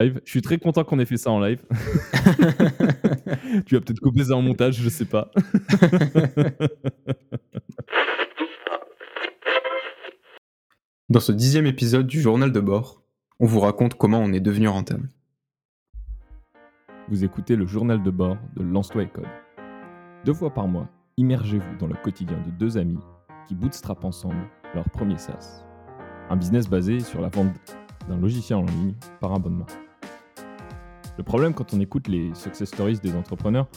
live. Je suis très content qu'on ait fait ça en live. tu vas peut-être couper ça en montage, je sais pas. Dans ce dixième épisode du journal de bord, on vous raconte comment on est devenu rentable. Vous écoutez le journal de bord de Lance-toi et Code. Deux fois par mois, immergez-vous dans le quotidien de deux amis qui bootstrap ensemble leur premier SaaS. Un business basé sur la vente d'un logiciel en ligne par abonnement. Le problème quand on écoute les success stories des entrepreneurs,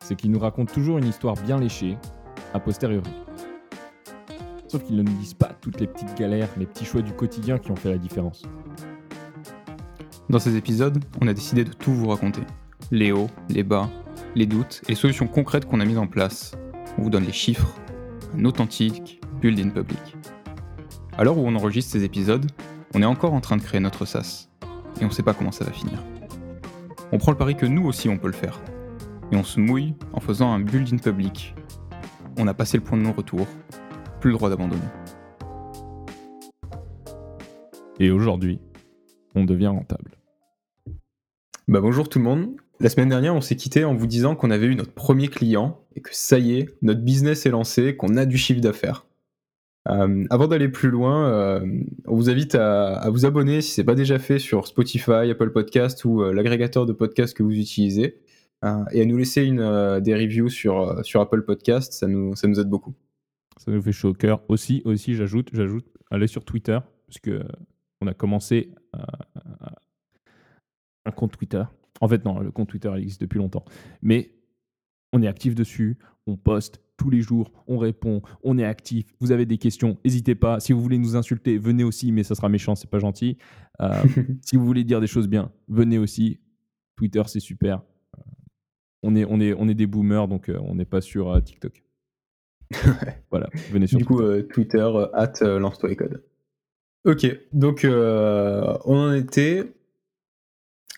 c'est qu'ils nous racontent toujours une histoire bien léchée, a posteriori. Sauf qu'ils ne nous disent pas toutes les petites galères, les petits choix du quotidien qui ont fait la différence. Dans ces épisodes, on a décidé de tout vous raconter. Les hauts, les bas, les doutes et les solutions concrètes qu'on a mises en place. On vous donne les chiffres, un authentique build in public. À l'heure où on enregistre ces épisodes, on est encore en train de créer notre SaaS. Et on ne sait pas comment ça va finir. On prend le pari que nous aussi on peut le faire. Et on se mouille en faisant un build in public. On a passé le point de non-retour, plus le droit d'abandonner. Et aujourd'hui, on devient rentable. Bah bonjour tout le monde. La semaine dernière, on s'est quitté en vous disant qu'on avait eu notre premier client et que ça y est, notre business est lancé, qu'on a du chiffre d'affaires. Euh, avant d'aller plus loin, euh, on vous invite à, vous abonner si ce n'est pas déjà fait sur Spotify, Apple Podcast ou euh, l'agrégateur de podcasts que vous utilisez et à nous laisser une, des reviews sur, sur Apple Podcast, ça nous, ça nous aide beaucoup. Ça nous fait chaud au cœur. Aussi, aussi j'ajoute, j'ajoute, allez sur Twitter parce que on a commencé un compte Twitter. En fait, non, le compte Twitter existe depuis longtemps. Mais on est actif dessus, on poste tous les jours, on répond, on est actif. Vous avez des questions, n'hésitez pas. Si vous voulez nous insulter, venez aussi, mais ça sera méchant, c'est pas gentil. Euh, si vous voulez dire des choses bien, venez aussi. Twitter, c'est super. Euh, on est, on, est, on est des boomers, donc euh, on n'est pas sur TikTok. voilà, venez sur Du coup, Twitter, at lance-toi et code. Ok, donc on en était.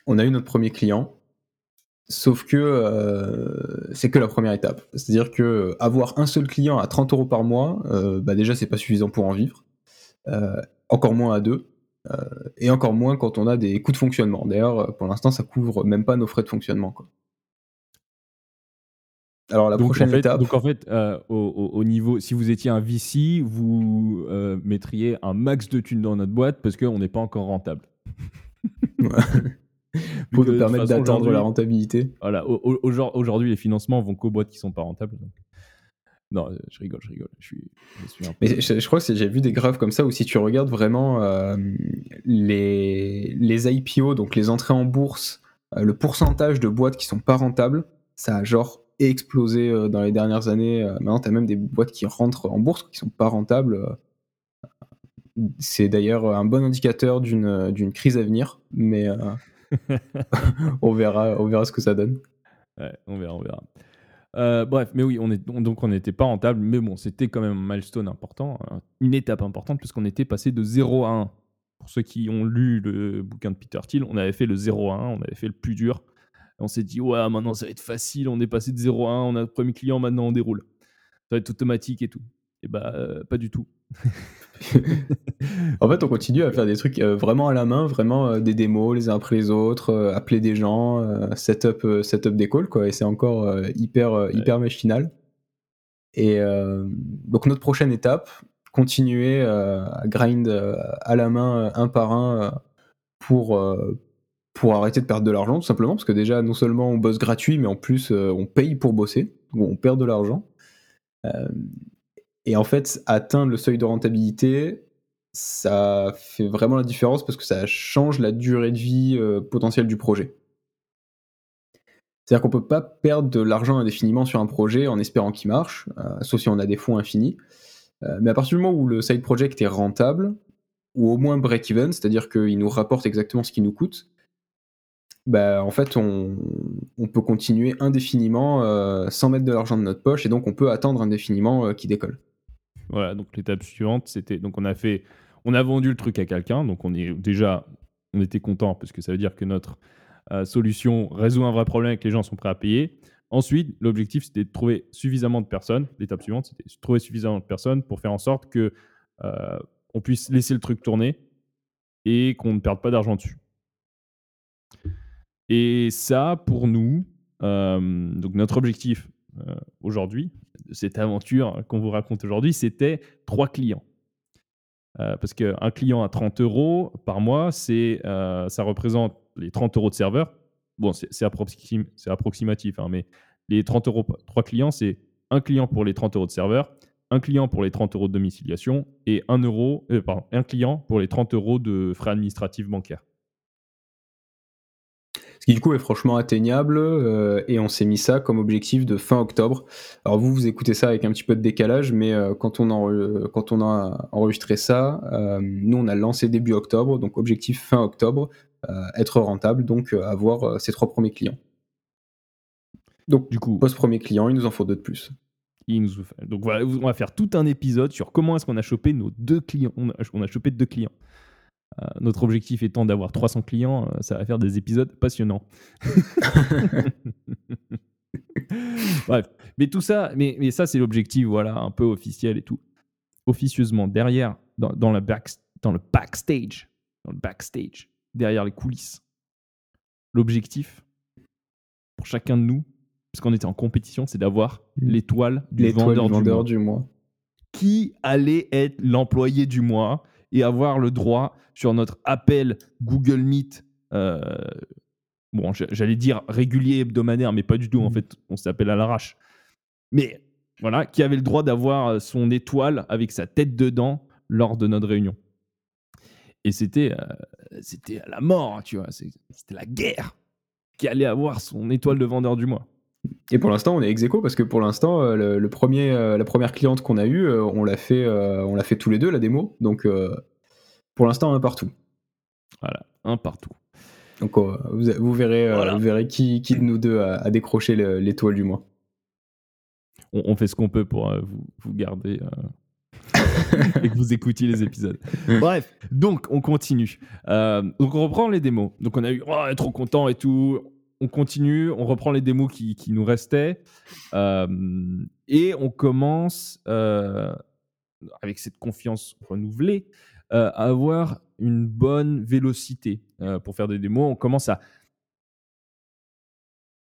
On a eu notre premier client. Sauf que euh, c'est que la première étape. C'est-à-dire que euh, avoir un seul client à 30 euros par mois, euh, bah déjà c'est pas suffisant pour en vivre. encore moins à deux. et encore moins quand on a des coûts de fonctionnement. D'ailleurs, pour l'instant, ça couvre même pas nos frais de fonctionnement. Alors la prochaine étape. Donc en fait, au, niveau, si vous étiez un VC, vous mettriez un max de thunes dans notre boîte parce qu'on n'est pas encore rentable. pour nous permettre d'atteindre la rentabilité. Voilà, aujourd'hui, les financements vont qu'aux boîtes qui sont pas rentables. Non, je rigole, je rigole. Je suis, Mais je, crois que j'ai vu des graphes comme ça où si tu regardes vraiment euh, les, les IPO, donc les entrées en bourse, euh, le pourcentage de boîtes qui sont pas rentables, ça a genre explosé euh, dans les dernières années. maintenant, tu as même des boîtes qui rentrent en bourse qui sont pas rentables. C'est d'ailleurs un bon indicateur d'une crise à venir, mais on, verra, on verra ce que ça donne. on verra, on verra. Euh, bref, mais oui, on est, donc on n'était pas rentable, mais bon, c'était quand même un milestone important, une étape importante, puisqu'on était passé de 0 à 1. Pour ceux qui ont lu le bouquin de Peter Thiel, on avait fait le 0 à 1, on avait fait le plus dur. On s'est dit, ouais, maintenant ça va être facile, on est passé de 0 à 1, on a le premier client, maintenant on déroule. Ça va être automatique et tout. Et bah, euh, pas du tout. en fait, on continue à faire des trucs euh, vraiment à la main, vraiment euh, des démos les uns après les autres, appeler des gens, setup, setup des calls, quoi. Et c'est encore hyper, hyper machinal. Et donc, notre prochaine étape, continuer à grind à la main, un par un, pour, pour arrêter de perdre de l'argent, tout simplement. Parce que déjà, non seulement on bosse gratuit, mais en plus, on paye pour bosser. Donc, on perd de l'argent. Et en fait, atteindre le seuil de rentabilité, ça fait vraiment la différence parce que ça change la durée de vie euh, potentielle du projet. C'est-à-dire qu'on ne peut pas perdre de l'argent indéfiniment sur un projet en espérant qu'il marche, euh, sauf si on a des fonds infinis. Euh, mais à partir du moment où le side project est rentable, ou au moins break-even, c'est-à-dire qu'il nous rapporte exactement ce qu'il nous coûte, bah, en fait, on, peut continuer indéfiniment sans mettre de l'argent de notre poche, et donc on peut attendre indéfiniment qu'il décolle. Voilà, donc l'étape suivante, c'était donc on a fait, on a vendu le truc à quelqu'un, donc on est déjà, on était content parce que ça veut dire que notre euh, solution résout un vrai problème et que les gens sont prêts à payer. Ensuite, l'objectif c'était de trouver suffisamment de personnes. L'étape suivante, c'était trouver suffisamment de personnes pour faire en sorte que euh, on puisse laisser le truc tourner et qu'on ne perde pas d'argent dessus. Et ça, pour nous, euh, donc notre objectif euh, aujourd'hui, cette aventure qu'on vous raconte aujourd'hui, c'était trois clients. Euh, parce qu'un client à 30 euros par mois, c'est, ça représente les 30 euros de serveur. Bon, c'est, approximatif, hein, mais les 30 euros, trois clients, c'est un client pour les 30 euros de serveur, un client pour les 30 euros de domiciliation et un, euro, pardon, un client pour les 30 euros de frais administratifs bancaires qui du coup est franchement atteignable euh, et on s'est mis ça comme objectif de fin octobre. Alors vous, vous écoutez ça avec un petit peu de décalage, mais euh, quand, on a, quand on a enregistré ça, euh, nous on a lancé début octobre, donc objectif fin octobre, être rentable, donc avoir ses trois premiers clients. Donc du coup, post premier client, il nous en faut deux de plus. Il nous... Donc voilà, on va faire tout un épisode sur comment est-ce qu'on a chopé nos deux clients. On a, on a chopé deux clients. Euh, notre objectif étant d'avoir 300 clients, euh, ça va faire des épisodes passionnants. Bref, mais tout ça, mais, mais ça c'est l'objectif, voilà, un peu officiel et tout. Officieusement, derrière, dans, dans, le dans le backstage, dans le backstage, derrière les coulisses, l'objectif pour chacun de nous, parce qu'on était en compétition, c'est d'avoir mmh. l'étoile du, vendeur, vendeur, du, mois. Qui allait être l'employé du mois et avoir le droit sur notre appel Google Meet. Euh, bon, j'allais dire régulier, hebdomadaire, mais pas du tout. En mmh. fait, on s'appelle à l'arrache. Mais voilà, qui avait le droit d'avoir son étoile avec sa tête dedans lors de notre réunion. Et c'était euh, c'était à la mort, tu vois. C'était la guerre qui allait avoir son étoile de vendeur du mois. Et pour l'instant, on est ex parce que pour l'instant, euh, le, premier, euh, la première cliente qu'on a eue, euh, on l'a fait, on l'a fait tous les deux la démo. Donc, pour l'instant, un partout. Voilà, un partout. Donc, vous, verrez, vous verrez qui, qui de nous deux a, décroché l'étoile du mois. On, fait ce qu'on peut pour vous, vous, garder et que vous écoutiez les épisodes. Bref, donc on continue. donc on reprend les démos. Donc on a eu oh, trop content et tout on continue, on reprend les démos qui, nous restaient euh, et on commence, euh, avec cette confiance renouvelée, euh, à avoir une bonne vélocité pour faire des démos. On commence à,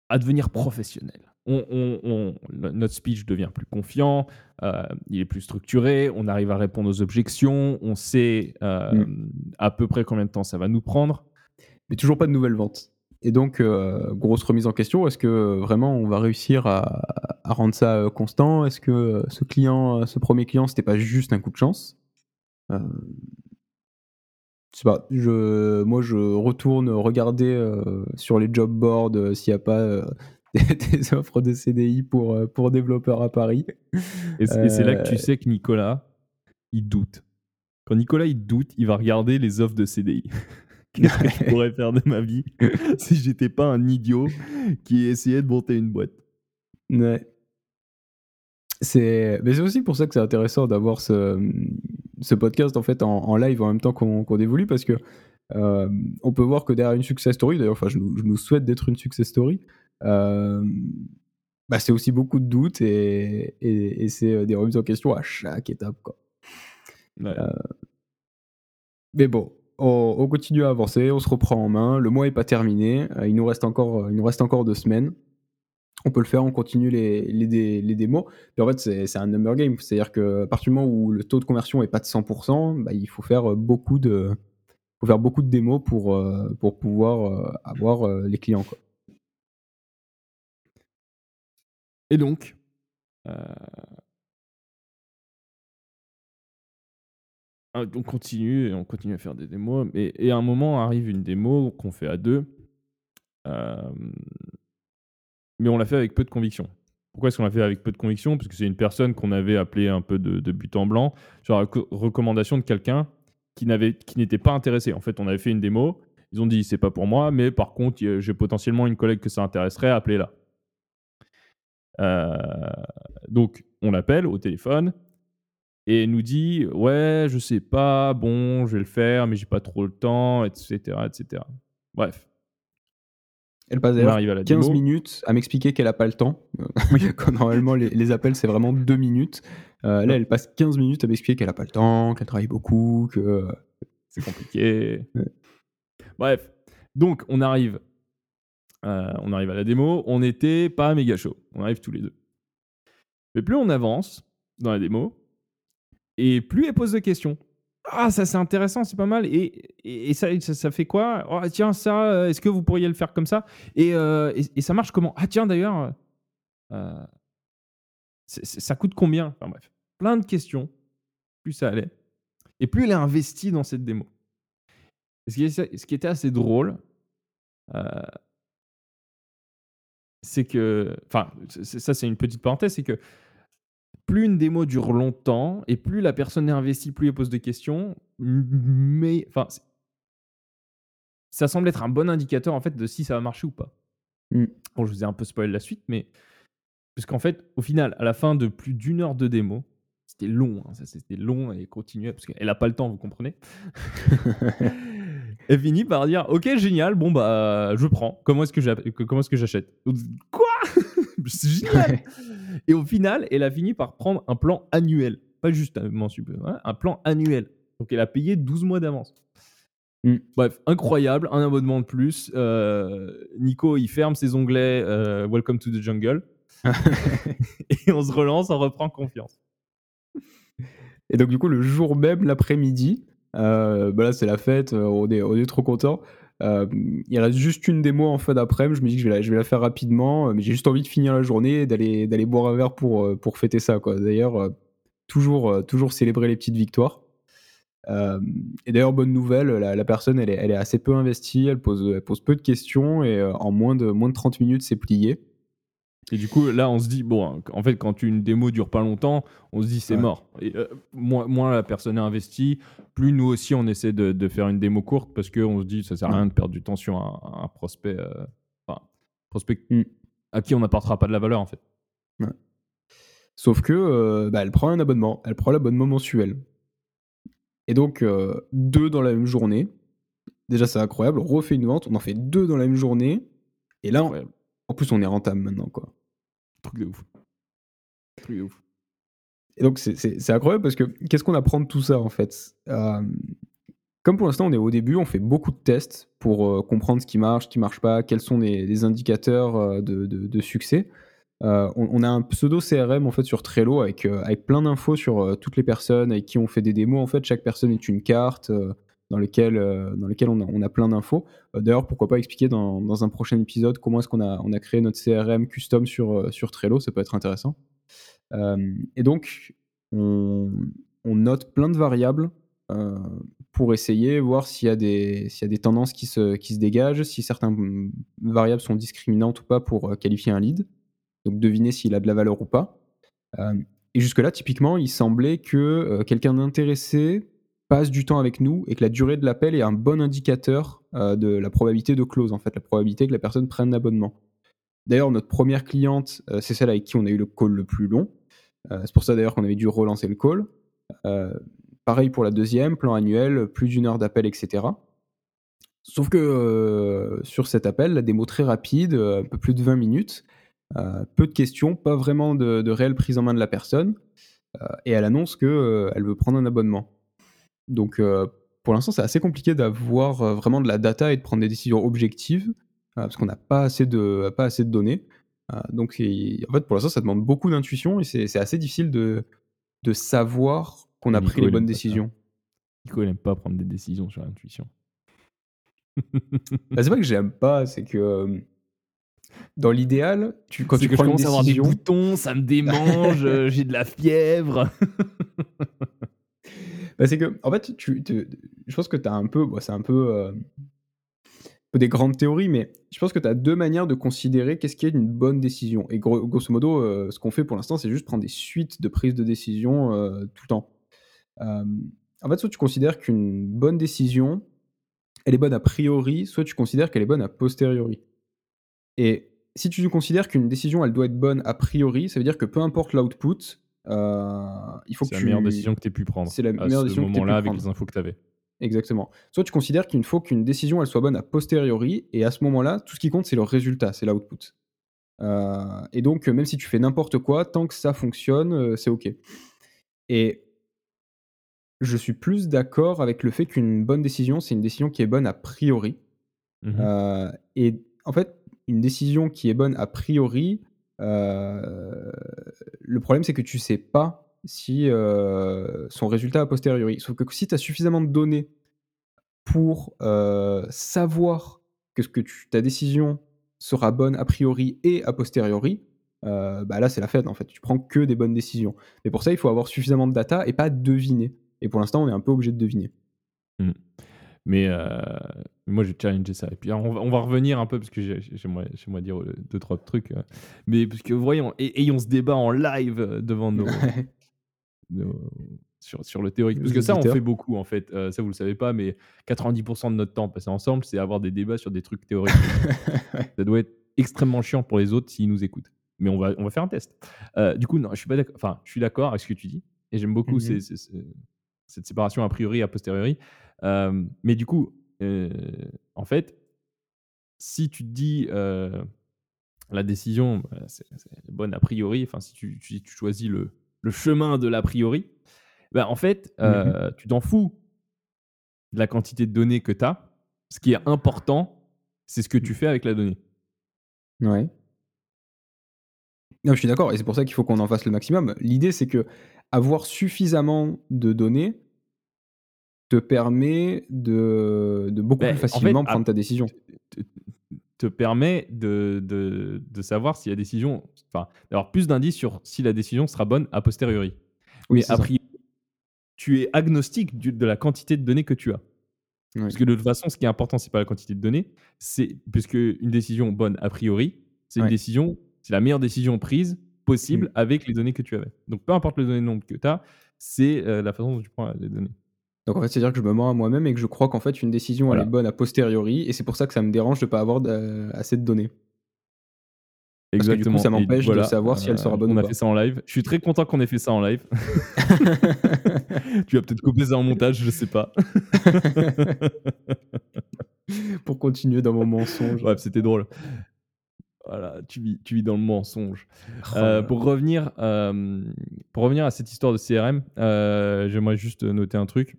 à devenir professionnel. On, notre speech devient plus confiant, il est plus structuré, on arrive à répondre aux objections, on sait mm. à peu près combien de temps ça va nous prendre. Mais toujours pas de nouvelles ventes. Et donc, euh, grosse remise en question, est-ce que vraiment on va réussir à, rendre ça euh, constant? Est-ce que ce client, ce premier client, c'était pas juste un coup de chance? Euh, sais pas, je, moi je retourne regarder sur les job boards s'il n'y a pas des, offres de CDI pour, pour développeurs à Paris. Et c'est là que tu sais que Nicolas, il doute. Quand Nicolas il doute, il va regarder les offres de CDI. Qu'est-ce que je pourrais faire de ma vie si j'étais pas un idiot qui essayait de monter une boîte? Ouais. C'est mais c'est aussi pour ça que c'est intéressant d'avoir ce, ce podcast en fait en, live en même temps qu'on qu évolue parce que euh, on peut voir que derrière une success story, d'ailleurs, enfin, je, nous souhaite d'être une success story. Euh, bah, c'est aussi beaucoup de doutes et, et, c'est des remises en question à chaque étape. Quoi. Euh, mais bon, on, continue à avancer, on se reprend en main. Le mois n'est pas terminé. Euh, il, nous reste encore, il nous reste encore deux semaines. On peut le faire, on continue les, les, démos. en fait, c'est un number game. C'est-à-dire qu'à partir du moment où le taux de conversion n'est pas de 100%, bah, il faut faire beaucoup de, faut faire beaucoup de démos pour, euh, pour pouvoir euh, avoir les clients. Et donc, on continue et on continue à faire des démos. Et, à un moment arrive une démo qu'on fait à deux, euh, mais on l'a fait avec peu de conviction. Pourquoi est-ce qu'on l'a fait avec peu de conviction? Parce que c'est une personne qu'on avait appelée un peu de, but en blanc sur la recommandation de quelqu'un qui n'était pas intéressé. En fait, on avait fait une démo. Ils ont dit c'est pas pour moi, mais par contre, j'ai potentiellement une collègue que ça intéresserait, appelez-la. Euh, donc, on l'appelle au téléphone et nous dit ouais je sais pas bon je vais le faire mais j'ai pas trop le temps etc etc bref. Elle passe d'ailleurs 15 minutes à m'expliquer qu'elle a pas le temps. Normalement les, appels c'est vraiment 2 minutes. Euh, là elle passe 15 minutes à m'expliquer qu'elle a pas le temps qu'elle travaille beaucoup que c'est compliqué. Bref. Donc on arrive Euh, on arrive à la démo, on n'était pas méga chaud. On arrive tous les deux. Mais plus on avance dans la démo, et plus elle pose de questions. Ah, ça c'est intéressant, c'est pas mal. Et, et, ça, ça, fait quoi? Oh, Tiens, ça, euh, est-ce que vous pourriez le faire comme ça? Et, euh, et, ça marche comment? Ah, tiens, d'ailleurs, euh, ça coûte combien? Enfin bref, plein de questions. Plus ça allait. Et plus elle est investie dans cette démo. Ce qui, ce qui était assez drôle, c'est que. Enfin, ça c'est une petite parenthèse, c'est que plus une démo dure longtemps et plus la personne est investie, plus elle pose des questions. Mais enfin, ça semble être un bon indicateur en fait de si ça va marcher ou pas. Mm. Bon, je vous ai un peu spoilé la suite, mais puisqu'en fait, au final, à la fin de plus d'une heure de démo, c'était long, hein, ça c'était long et continuait parce qu'elle a pas le temps, vous comprenez. elle finit par dire Ok, génial, bon bah je prends. Comment est-ce que j'achète? Quoi C'est génial Et au final, elle a fini par prendre un plan annuel. Pas juste un mensuel, hein, un plan annuel. Donc elle a payé 12 mois d'avance. Mm. Bref, incroyable, un abonnement de plus. Euh, Nico, il ferme ses onglets euh, Welcome to the Jungle. et on se relance, on reprend confiance. Et donc, du coup, le jour même, l'après-midi, euh, bah là, c'est la fête, on est, on est trop content. Euh, il reste juste une démo en fin d'après-midi. Je me dis que je vais la, la faire rapidement, euh, mais j'ai juste envie de finir la journée et d'aller, d'aller boire un verre pour, euh, pour fêter ça. Quoi. D'ailleurs, toujours, toujours célébrer les petites victoires. et d'ailleurs, bonne nouvelle, la, personne, elle est, elle est, assez peu investie, elle pose, elle pose peu de questions et en moins de, moins de 30 minutes, c'est plié. Et du coup, là, on se dit, bon, en fait, quand une démo dure pas longtemps, on se dit, c'est mort. Et, euh, moins, la personne est investie, plus nous aussi, on essaie de, faire une démo courte parce qu'on se dit, ça sert à rien de perdre du temps sur un, prospect, euh, enfin, prospect mm. à qui on n'apportera pas de la valeur, en fait. Sauf que, euh, bah, elle prend un abonnement, elle prend l'abonnement mensuel. Et donc, deux dans la même journée. Déjà, c'est incroyable. On refait une vente, on en fait deux dans la même journée. Et là, en plus, on est rentable maintenant, quoi. Truc de ouf. Truc de ouf. Et donc, c'est incroyable parce que qu'est-ce qu'on apprend de tout ça, en fait? Euh, Comme pour l'instant, on est au début, on fait beaucoup de tests pour euh, comprendre ce qui marche, ce qui marche pas, quels sont les, indicateurs euh, de, succès. On, a un pseudo CRM en fait sur Trello avec, avec plein d'infos sur toutes les personnes avec qui on fait des démos. En fait, chaque personne est une carte dans lequel, euh, dans lequel on, a, plein d'infos. Euh, d'ailleurs, pourquoi pas expliquer dans, un prochain épisode comment est-ce qu'on a, créé notre CRM custom sur, euh, sur Trello, ça peut être intéressant. et donc, on, note plein de variables pour essayer, voir s'il y, a des, y a des tendances qui se, qui se dégagent, si certaines variables sont discriminantes ou pas pour qualifier un lead. Donc deviner s'il a de la valeur ou pas. et jusque-là, typiquement, il semblait que quelqu'un d'intéressé passe du temps avec nous et que la durée de l'appel est un bon indicateur euh, de la probabilité de close, en fait, la probabilité que la personne prenne l'abonnement. D'ailleurs, notre première cliente, euh, c'est celle avec qui on a eu le call le plus long. Euh, c'est pour ça d'ailleurs qu'on avait dû relancer le call. pareil pour la deuxième, plan annuel, plus d'une heure d'appel, etc. Sauf que sur cet appel, la démo très rapide, un peu plus de 20 minutes, peu de questions, pas vraiment de, de, réelle prise en main de la personne, et elle annonce qu'elle veut prendre un abonnement. Donc, euh, pour l'instant, c'est assez compliqué d'avoir euh, vraiment de la data et de prendre des décisions objectives euh, parce qu'on n'a pas, assez de, pas assez de données. donc, en fait, pour l'instant, ça demande beaucoup d'intuition et c'est assez difficile de, de savoir qu'on a pris les bonnes décisions. Nico, il n'aime pas prendre des décisions sur l'intuition. bah, c'est pas que j'aime pas, c'est que dans l'idéal, tu, quand tu prends une décision... à avoir des boutons, ça me démange, j'ai de la fièvre. Bah, c'est que, en fait, je pense que tu as un peu, c'est un peu, euh, des grandes théories, mais je pense que tu as deux manières de considérer qu'est-ce qui est une bonne décision. Et grosso modo, euh, ce qu'on fait pour l'instant, c'est juste prendre des suites de prises de décision euh, tout le temps. en fait, soit tu considères qu'une bonne décision, elle est bonne a priori, soit tu considères qu'elle est bonne a posteriori. Et si tu considères qu'une décision, elle doit être bonne a priori, ça veut dire que peu importe l'output, euh, il faut c'est la meilleure décision que tu aies pu prendre. C'est la meilleure décision que tu là avec les infos que tu avais. Exactement. Soit tu considères qu'il faut qu'une décision elle soit bonne a posteriori, et à ce moment-là, tout ce qui compte, c'est le résultat, c'est l'output. Euh, et donc, même si tu fais n'importe quoi, tant que ça fonctionne, euh, c'est OK. Et je suis plus d'accord avec le fait qu'une bonne décision, c'est une décision qui est bonne a priori. Mmh et en fait, une décision qui est bonne a priori, euh, le problème c'est que tu sais pas si euh, son résultat a posteriori. Sauf que si tu as suffisamment de données pour euh, savoir que, ce que ta décision sera bonne a priori et a posteriori, bah là c'est la fête en fait. Tu prends que des bonnes décisions. Mais pour ça, il faut avoir suffisamment de data et pas deviner. Et pour l'instant, on est un peu obligé de deviner. Mmh. Mais moi, j'ai challengé ça. Et puis, on va, revenir un peu, parce que j'aimerais dire deux, trois trucs. mais parce que, voyons, ayons ce débat en live devant nos. sur, sur, le théorique. Parce que ça, on fait beaucoup, en fait. ça, vous le savez pas, mais 90% de notre temps passé ensemble, c'est avoir des débats sur des trucs théoriques. ça doit être extrêmement chiant pour les autres s'ils nous écoutent. Mais on va, on va faire un test. du coup, non, je suis pas d'accord. Enfin, je suis d'accord avec ce que tu dis. Et j'aime beaucoup mmh cette séparation a priori, a posteriori. mais du coup, en fait, si tu te dis la décision, bah, c'est bonne a priori, enfin, si tu, tu, choisis le, le, chemin de l'a priori, bah, en fait, mmh tu t'en fous de la quantité de données que tu as. Ce qui est important, c'est ce que tu fais avec la donnée. Ouais. Non, je suis d'accord, et c'est pour ça qu'il faut qu'on en fasse le maximum. L'idée, c'est que avoir suffisamment de données te permet de, de beaucoup plus facilement prendre ta décision. Te, permet de, de, savoir si la décision, enfin, d'avoir plus d'indices sur si la décision sera bonne a posteriori. Oui, a priori, tu es agnostique de la quantité de données que tu as. Parce que de toute façon, ce qui est important, c'est pas la quantité de données, c'est puisque une décision bonne a priori, c'est une décision, c'est la meilleure décision prise possible avec les données que tu avais. Donc peu importe le nombre que tu as, c'est euh, la façon dont tu prends les données. Donc en fait, c'est-à-dire que je me mens à moi-même et que je crois qu'en fait une décision elle est bonne a posteriori et c'est pour ça que ça me dérange de ne pas avoir assez de données. Parce que du coup, ça m'empêche de savoir si elle sera bonne on ou a fait ça en live. Je suis très content qu'on ait fait ça en live. tu vas peut-être couper ça en montage, je sais pas. Pour continuer dans mon mensonge. Bref, c'était drôle. Voilà, tu vis, tu vis dans le mensonge. Oh euh, pour, revenir, euh, pour revenir à cette histoire de CRM, euh, j'aimerais juste noter un truc.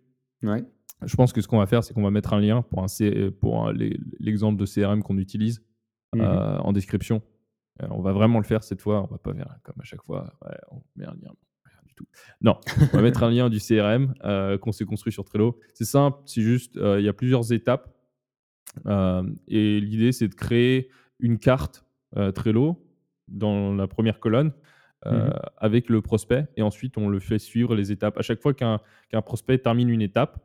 Je pense que ce qu'on va faire, c'est qu'on va mettre un lien pour, un pour l'exemple de CRM qu'on utilise mmh en description. on va vraiment le faire cette fois. On va pas faire comme à chaque fois. on met un lien. Du tout. Non, on va mettre un lien du CRM qu'on s'est construit sur Trello. C'est simple, c'est juste, il y a plusieurs étapes. et l'idée, c'est de créer une carte Trello dans la première colonne mmh avec le prospect et ensuite on le fait suivre les étapes. À chaque fois qu'un prospect termine une étape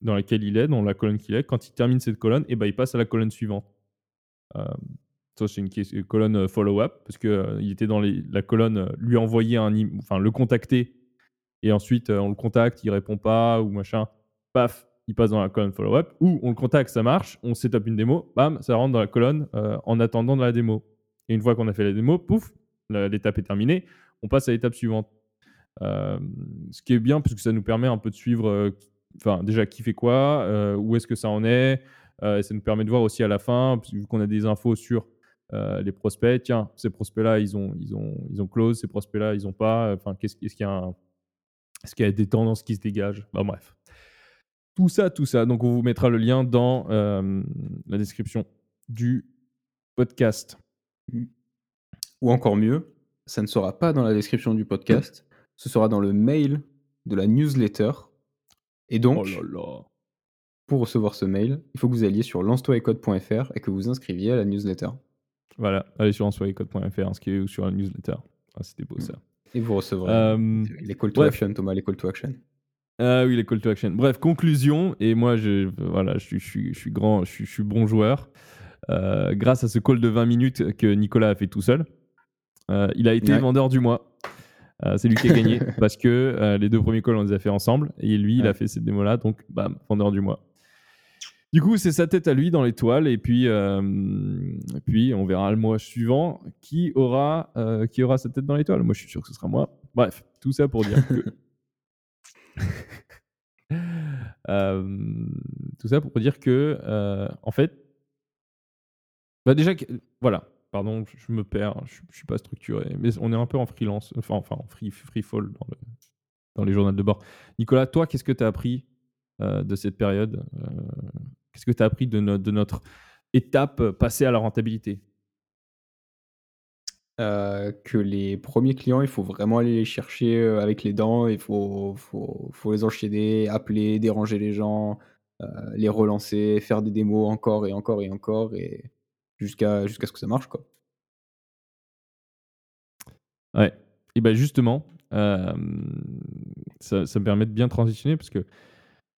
dans laquelle il est, dans la colonne qu'il est, quand il termine cette colonne, et eh ben, il passe à la colonne suivante. ça, c'est une, colonne follow-up parce qu'il il était dans la colonne lui envoyer un, enfin le contacter et ensuite on le contacte, il répond pas ou machin, paf, il passe dans la colonne follow-up, ou on le contacte, ça marche, on setup une démo, bam, ça rentre dans la colonne en attendant de la démo. Et une fois qu'on a fait la démo, pouf, l'étape est terminée, on passe à l'étape suivante. Euh, ce qui est bien, puisque ça nous permet un peu de suivre, euh, déjà qui fait quoi, euh, où est-ce que ça en est, et ça nous permet de voir aussi à la fin, vu qu'on a des infos sur les prospects, tiens, ces prospects-là, ils ont, ils, ont, ils ont close, ces prospects-là, ils n'ont pas, enfin, qu'est-ce, est-ce qu'il y a est-ce qu'il y a des tendances qui se dégagent? Bah, Bref. Tout ça, tout ça. Donc, on vous mettra le lien dans la description du podcast. Ou encore mieux, ça ne sera pas dans la description du podcast, ce sera dans le mail de la newsletter. Et donc, oh pour recevoir ce mail, il faut que vous alliez sur lance-toi-et-code.fr et que vous inscriviez à la newsletter. Voilà, allez sur lance-toi-et-code.fr, inscrivez-vous sur la newsletter. Ah, c'était beau ça. Et vous recevrez euh, les call to action, Thomas, les call to action. Ah oui, les call to action. Bref, conclusion. Et moi, je, voilà, je, je, je suis grand, je, suis bon joueur. Euh, grâce à ce call de 20 minutes que Nicolas a fait tout seul. Euh, il a été vendeur du mois. Euh, c'est lui qui a gagné parce que les deux premiers calls, on les a fait ensemble. Et lui, il a fait cette démo-là. Donc, bam, vendeur du mois. Du coup, c'est sa tête à lui dans l'étoile. Et puis, et puis, on verra le mois suivant qui aura, qui aura sa tête dans l'étoile. Moi, je suis sûr que ce sera moi. Bref, tout ça pour dire que. tout ça pour dire que, en fait, bah déjà, voilà, pardon, je me perds, je, ne suis pas structuré, mais on est un peu en freelance, enfin, en free, free fall dans, le, dans les journaux de bord. Nicolas, toi, qu'est-ce que tu as appris euh, de cette période euh, Qu'est-ce que tu as appris de, notre étape passée à la rentabilité? Euh, que les premiers clients, il faut vraiment aller les chercher avec les dents, il faut, les enchaîner, appeler, déranger les gens, les relancer, faire des démos encore et encore et encore, et jusqu'à ce que ça marche. Quoi. Ouais. Et ben justement, ça, me permet de bien transitionner parce que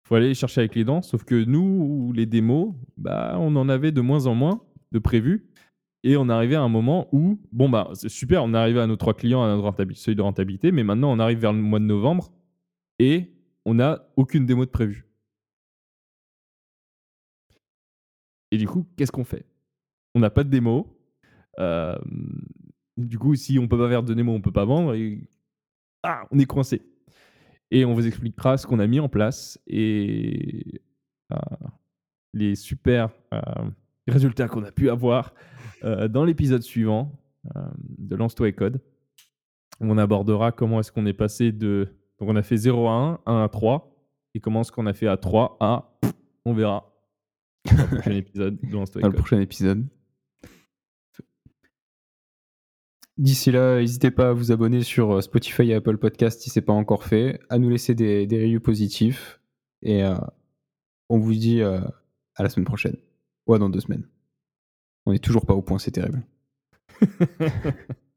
faut aller chercher avec les dents. Sauf que nous, les démos, bah, on en avait de moins en moins de prévus. Et on arrivait à un moment où, bon, bah, c'est super, on arrivé à nos trois clients, à notre seuil de rentabilité, mais maintenant on arrive vers le mois de novembre et on n'a aucune démo de prévue. Et du coup, qu'est-ce qu'on fait? On n'a pas de démo. Euh, du coup, si on peut pas faire de démo, on peut pas vendre. Et... Ah, on est coincé. Et on vous expliquera ce qu'on a mis en place et euh, les super euh, résultats qu'on a pu avoir dans l'épisode suivant de Lance-toi et Code. On abordera comment est-ce qu'on est passé de. Donc on a fait 0 à 1, 1 à 3, et comment est-ce qu'on a fait à 3 à. On verra. Dans le prochain épisode de Lance-toi et Code. le prochain épisode. D'ici là, n'hésitez pas à vous abonner sur euh, Spotify et Apple Podcast si ce n'est pas encore fait, à nous laisser des, reviews positifs. Et on vous dit à la semaine prochaine. Ou dans deux semaines. On n'est toujours pas au point, c'est terrible.